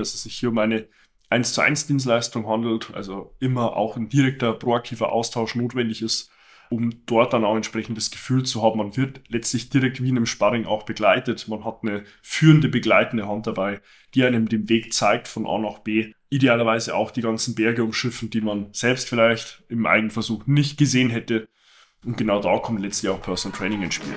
dass es sich hier um eine 1 zu 1 Dienstleistung handelt, also immer auch ein direkter, proaktiver Austausch notwendig ist, um dort dann auch entsprechend das Gefühl zu haben, man wird letztlich direkt wie in einem Sparring auch begleitet. Man hat eine führende, begleitende Hand dabei, die einem den Weg zeigt von A nach B. Idealerweise auch die ganzen Berge umschiffen, die man selbst vielleicht im Eigenversuch nicht gesehen hätte. Und genau da kommt letztlich auch Personal Training ins Spiel.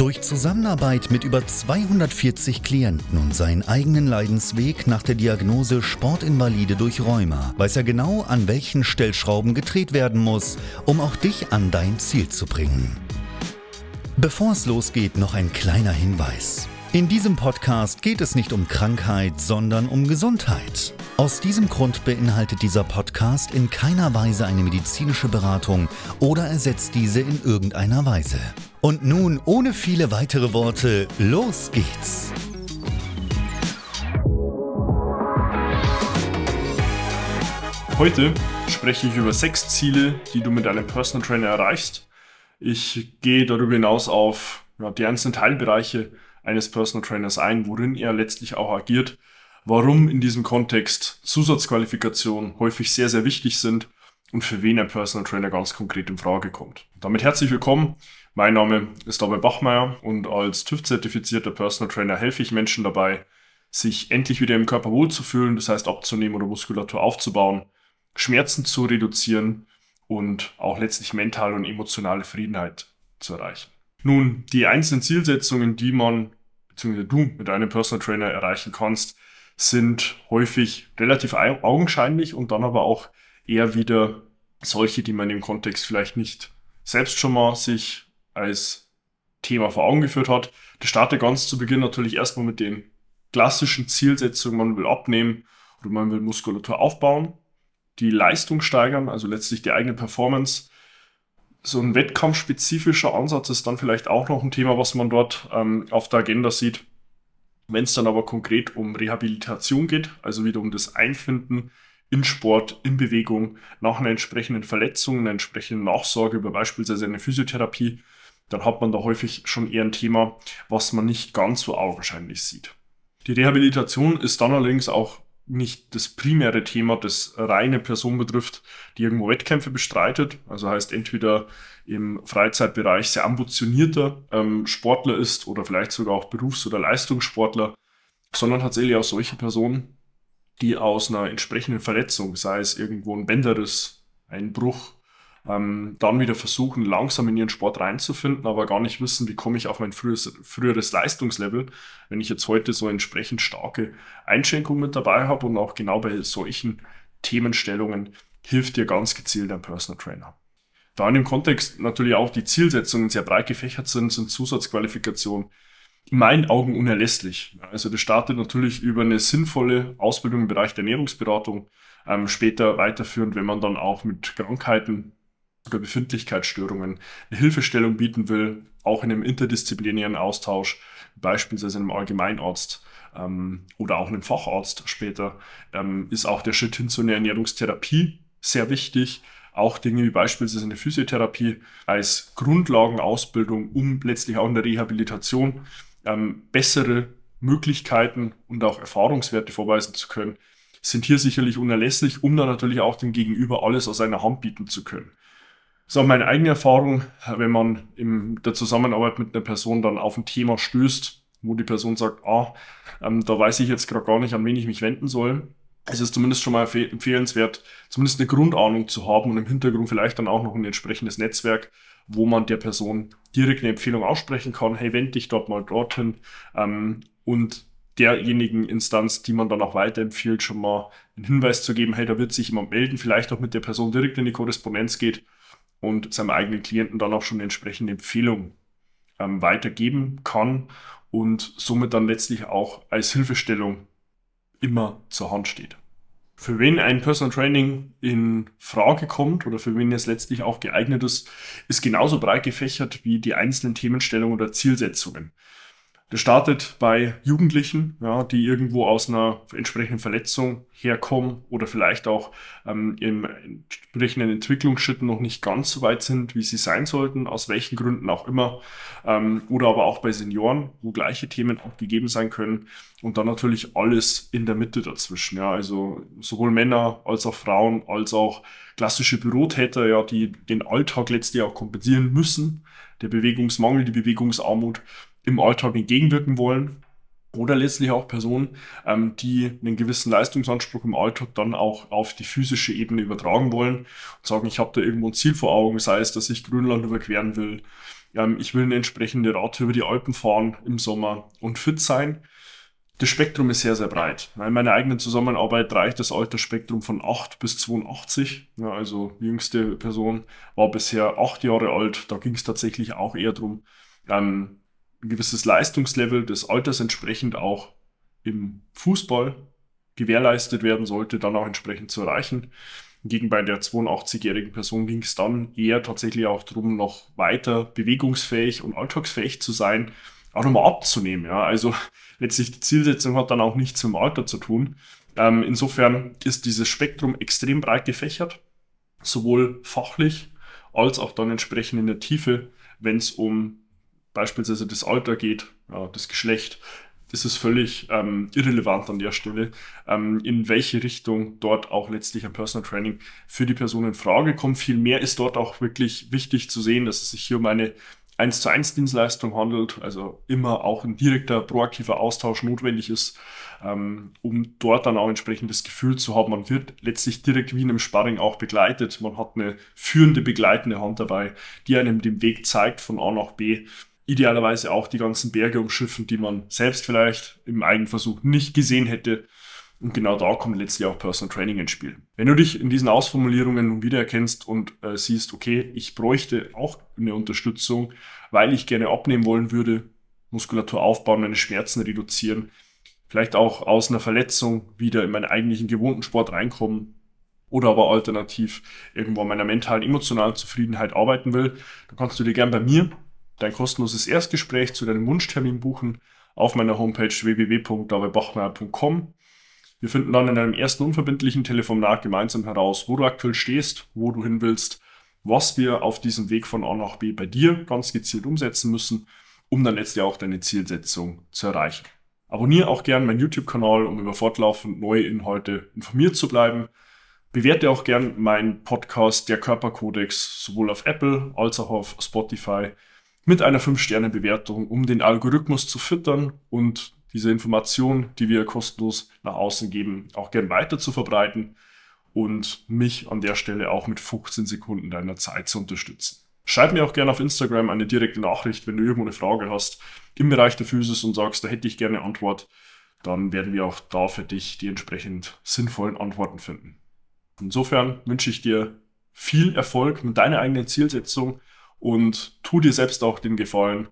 Durch Zusammenarbeit mit über 240 Klienten und seinen eigenen Leidensweg nach der Diagnose Sportinvalide durch Rheuma weiß er genau, an welchen Stellschrauben gedreht werden muss, um auch dich an dein Ziel zu bringen. Bevor es losgeht, noch ein kleiner Hinweis. In diesem Podcast geht es nicht um Krankheit, sondern um Gesundheit. Aus diesem Grund beinhaltet dieser Podcast in keiner Weise eine medizinische Beratung oder ersetzt diese in irgendeiner Weise. Und nun, ohne viele weitere Worte, los geht's! Heute spreche ich über sechs Ziele, die du mit deinem Personal Trainer erreichst. Ich gehe darüber hinaus auf ja, die einzelnen Teilbereiche eines Personal Trainers ein, worin er letztlich auch agiert, warum in diesem Kontext Zusatzqualifikationen häufig sehr, sehr wichtig sind und für wen ein Personal Trainer ganz konkret in Frage kommt. Damit herzlich willkommen mein Name ist David Bachmeier und als TÜV-zertifizierter Personal Trainer helfe ich Menschen dabei, sich endlich wieder im Körper wohlzufühlen, das heißt abzunehmen oder Muskulatur aufzubauen, Schmerzen zu reduzieren und auch letztlich mentale und emotionale Friedenheit zu erreichen. Nun, die einzelnen Zielsetzungen, die man bzw. du mit einem Personal Trainer erreichen kannst, sind häufig relativ augenscheinlich und dann aber auch eher wieder solche, die man im Kontext vielleicht nicht selbst schon mal sich als Thema vor Augen geführt hat. Das startet ganz zu Beginn natürlich erstmal mit den klassischen Zielsetzungen. Man will abnehmen oder man will Muskulatur aufbauen, die Leistung steigern, also letztlich die eigene Performance. So ein wettkampfspezifischer Ansatz ist dann vielleicht auch noch ein Thema, was man dort ähm, auf der Agenda sieht. Wenn es dann aber konkret um Rehabilitation geht, also wieder um das Einfinden in Sport, in Bewegung, nach einer entsprechenden Verletzung, einer entsprechenden Nachsorge über beispielsweise eine Physiotherapie, dann hat man da häufig schon eher ein Thema, was man nicht ganz so augenscheinlich sieht. Die Rehabilitation ist dann allerdings auch nicht das primäre Thema, das reine Person betrifft, die irgendwo Wettkämpfe bestreitet. Also heißt entweder im Freizeitbereich sehr ambitionierter ähm, Sportler ist oder vielleicht sogar auch Berufs- oder Leistungssportler, sondern tatsächlich auch solche Personen, die aus einer entsprechenden Verletzung, sei es irgendwo ein Bänderriss, ein Bruch, ähm, dann wieder versuchen, langsam in ihren Sport reinzufinden, aber gar nicht wissen, wie komme ich auf mein früheres, früheres Leistungslevel, wenn ich jetzt heute so entsprechend starke Einschränkungen mit dabei habe und auch genau bei solchen Themenstellungen hilft dir ganz gezielt ein Personal Trainer. Da in dem Kontext natürlich auch die Zielsetzungen sehr breit gefächert sind, sind Zusatzqualifikationen in meinen Augen unerlässlich. Also das startet natürlich über eine sinnvolle Ausbildung im Bereich der Ernährungsberatung, ähm, später weiterführend, wenn man dann auch mit Krankheiten oder Befindlichkeitsstörungen eine Hilfestellung bieten will, auch in einem interdisziplinären Austausch, beispielsweise einem Allgemeinarzt ähm, oder auch einem Facharzt später, ähm, ist auch der Schritt hin zu einer Ernährungstherapie sehr wichtig. Auch Dinge wie beispielsweise eine Physiotherapie als Grundlagenausbildung, um letztlich auch in der Rehabilitation ähm, bessere Möglichkeiten und auch Erfahrungswerte vorweisen zu können, sind hier sicherlich unerlässlich, um dann natürlich auch dem Gegenüber alles aus einer Hand bieten zu können. So, meine eigene Erfahrung, wenn man in der Zusammenarbeit mit einer Person dann auf ein Thema stößt, wo die Person sagt, ah, ähm, da weiß ich jetzt gerade gar nicht, an wen ich mich wenden soll. Es ist zumindest schon mal empfehlenswert, zumindest eine Grundahnung zu haben und im Hintergrund vielleicht dann auch noch ein entsprechendes Netzwerk, wo man der Person direkt eine Empfehlung aussprechen kann, hey, wende dich dort mal dorthin. Ähm, und derjenigen Instanz, die man dann auch weiterempfiehlt, schon mal einen Hinweis zu geben, hey, da wird sich jemand melden, vielleicht auch mit der Person direkt in die Korrespondenz geht und seinem eigenen Klienten dann auch schon entsprechende Empfehlung ähm, weitergeben kann und somit dann letztlich auch als Hilfestellung immer zur Hand steht. Für wen ein Personal Training in Frage kommt oder für wen es letztlich auch geeignet ist, ist genauso breit gefächert wie die einzelnen Themenstellungen oder Zielsetzungen. Das startet bei Jugendlichen, ja, die irgendwo aus einer entsprechenden Verletzung herkommen oder vielleicht auch ähm, im entsprechenden Entwicklungsschritten noch nicht ganz so weit sind, wie sie sein sollten, aus welchen Gründen auch immer. Ähm, oder aber auch bei Senioren, wo gleiche Themen auch gegeben sein können. Und dann natürlich alles in der Mitte dazwischen. Ja, also sowohl Männer als auch Frauen, als auch klassische Bürotäter, ja, die den Alltag letztlich auch kompensieren müssen. Der Bewegungsmangel, die Bewegungsarmut im Alltag entgegenwirken wollen. Oder letztlich auch Personen, ähm, die einen gewissen Leistungsanspruch im Alltag dann auch auf die physische Ebene übertragen wollen und sagen, ich habe da irgendwo ein Ziel vor Augen, sei es, dass ich Grönland überqueren will, ähm, ich will eine entsprechende Radtour über die Alpen fahren im Sommer und fit sein. Das Spektrum ist sehr, sehr breit. In meiner eigenen Zusammenarbeit reicht das Altersspektrum von 8 bis 82. Ja, also die jüngste Person war bisher 8 Jahre alt. Da ging es tatsächlich auch eher darum, ähm, ein gewisses Leistungslevel des Alters entsprechend auch im Fußball gewährleistet werden sollte, dann auch entsprechend zu erreichen. Gegen bei der 82-jährigen Person ging es dann eher tatsächlich auch darum, noch weiter bewegungsfähig und alltagsfähig zu sein, auch nochmal abzunehmen. Ja. Also letztlich die Zielsetzung hat dann auch nichts mit dem Alter zu tun. Ähm, insofern ist dieses Spektrum extrem breit gefächert, sowohl fachlich als auch dann entsprechend in der Tiefe, wenn es um beispielsweise das Alter geht, ja, das Geschlecht, das ist völlig ähm, irrelevant an der Stelle, ähm, in welche Richtung dort auch letztlich ein Personal Training für die Person in Frage kommt. Vielmehr ist dort auch wirklich wichtig zu sehen, dass es sich hier um eine 1 zu 1 Dienstleistung handelt, also immer auch ein direkter, proaktiver Austausch notwendig ist, ähm, um dort dann auch entsprechend das Gefühl zu haben, man wird letztlich direkt wie in einem Sparring auch begleitet. Man hat eine führende, begleitende Hand dabei, die einem den Weg zeigt von A nach B idealerweise auch die ganzen Berge umschiffen, die man selbst vielleicht im Eigenversuch nicht gesehen hätte. Und genau da kommt letztlich auch Personal Training ins Spiel. Wenn du dich in diesen Ausformulierungen nun wiedererkennst und äh, siehst, okay, ich bräuchte auch eine Unterstützung, weil ich gerne abnehmen wollen würde, Muskulatur aufbauen, meine Schmerzen reduzieren, vielleicht auch aus einer Verletzung wieder in meinen eigentlichen gewohnten Sport reinkommen oder aber alternativ irgendwo an meiner mentalen, emotionalen Zufriedenheit arbeiten will, dann kannst du dir gern bei mir dein kostenloses Erstgespräch zu deinem Wunschtermin buchen auf meiner Homepage www.davidbachmeier.com. Wir finden dann in einem ersten unverbindlichen Telefonat gemeinsam heraus, wo du aktuell stehst, wo du hin willst, was wir auf diesem Weg von A nach B bei dir ganz gezielt umsetzen müssen, um dann letztlich auch deine Zielsetzung zu erreichen. Abonniere auch gerne meinen YouTube-Kanal, um über fortlaufend neue Inhalte informiert zu bleiben. Bewerte auch gerne meinen Podcast Der Körperkodex sowohl auf Apple als auch auf Spotify mit einer 5-Sterne-Bewertung, um den Algorithmus zu füttern und diese Information, die wir kostenlos nach außen geben, auch gern weiter zu verbreiten und mich an der Stelle auch mit 15 Sekunden deiner Zeit zu unterstützen. Schreib mir auch gerne auf Instagram eine direkte Nachricht, wenn du irgendwo eine Frage hast im Bereich der Physis und sagst, da hätte ich gerne Antwort, dann werden wir auch da für dich die entsprechend sinnvollen Antworten finden. Insofern wünsche ich dir viel Erfolg mit deiner eigenen Zielsetzung und tu dir selbst auch den Gefallen,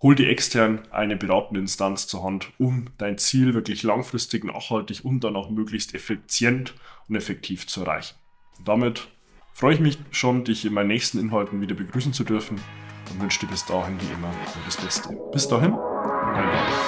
hol dir extern eine beratende Instanz zur Hand, um dein Ziel wirklich langfristig, nachhaltig und dann auch möglichst effizient und effektiv zu erreichen. Und damit freue ich mich schon, dich in meinen nächsten Inhalten wieder begrüßen zu dürfen und wünsche dir bis dahin wie immer nur das Beste. Bis dahin, dein David.